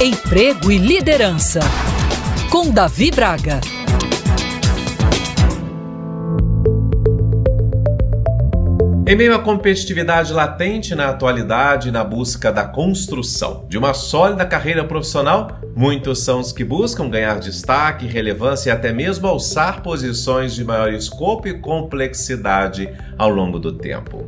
Emprego e Liderança, com Davi Braga. Em meio à competitividade latente na atualidade na busca da construção de uma sólida carreira profissional, muitos são os que buscam ganhar destaque, relevância e até mesmo alçar posições de maior escopo e complexidade ao longo do tempo.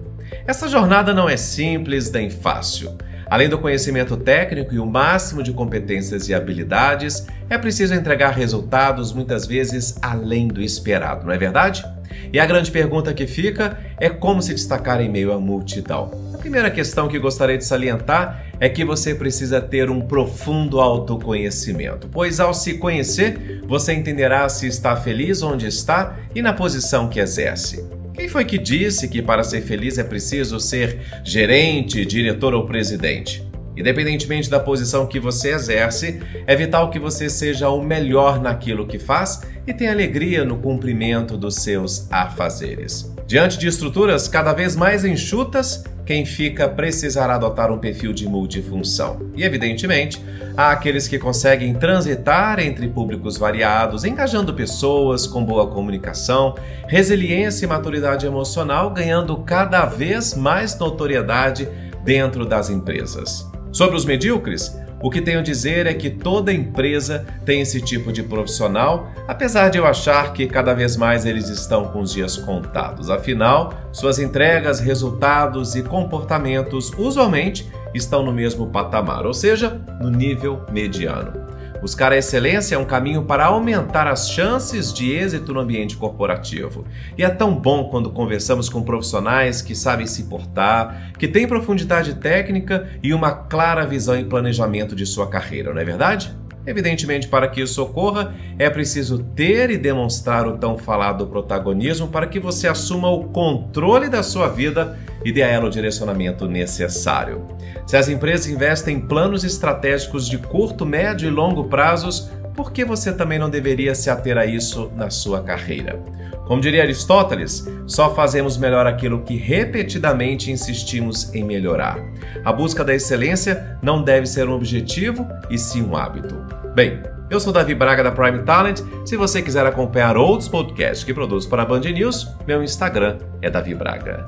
Essa jornada não é simples nem fácil. Além do conhecimento técnico e o máximo de competências e habilidades, é preciso entregar resultados muitas vezes além do esperado, não é verdade? E a grande pergunta que fica é como se destacar em meio à multidão. A primeira questão que gostaria de salientar é que você precisa ter um profundo autoconhecimento, pois ao se conhecer, você entenderá se está feliz onde está e na posição que exerce. Quem foi que disse que para ser feliz é preciso ser gerente, diretor ou presidente? Independentemente da posição que você exerce, é vital que você seja o melhor naquilo que faz e tenha alegria no cumprimento dos seus afazeres. Diante de estruturas cada vez mais enxutas, quem fica precisará adotar um perfil de multifunção. E, evidentemente, há aqueles que conseguem transitar entre públicos variados, engajando pessoas com boa comunicação, resiliência e maturidade emocional, ganhando cada vez mais notoriedade dentro das empresas. Sobre os medíocres, o que tenho a dizer é que toda empresa tem esse tipo de profissional, apesar de eu achar que cada vez mais eles estão com os dias contados. Afinal, suas entregas, resultados e comportamentos usualmente estão no mesmo patamar, ou seja, no nível mediano. Buscar a excelência é um caminho para aumentar as chances de êxito no ambiente corporativo. E é tão bom quando conversamos com profissionais que sabem se portar, que têm profundidade técnica e uma clara visão e planejamento de sua carreira, não é verdade? Evidentemente, para que isso ocorra, é preciso ter e demonstrar o tão falado protagonismo para que você assuma o controle da sua vida e dê a ela o direcionamento necessário. Se as empresas investem em planos estratégicos de curto, médio e longo prazos, por que você também não deveria se ater a isso na sua carreira? Como diria Aristóteles, só fazemos melhor aquilo que repetidamente insistimos em melhorar. A busca da excelência não deve ser um objetivo e sim um hábito. Bem, eu sou Davi Braga da Prime Talent. Se você quiser acompanhar outros podcasts que produzo para a Band News, meu Instagram é Davi Braga.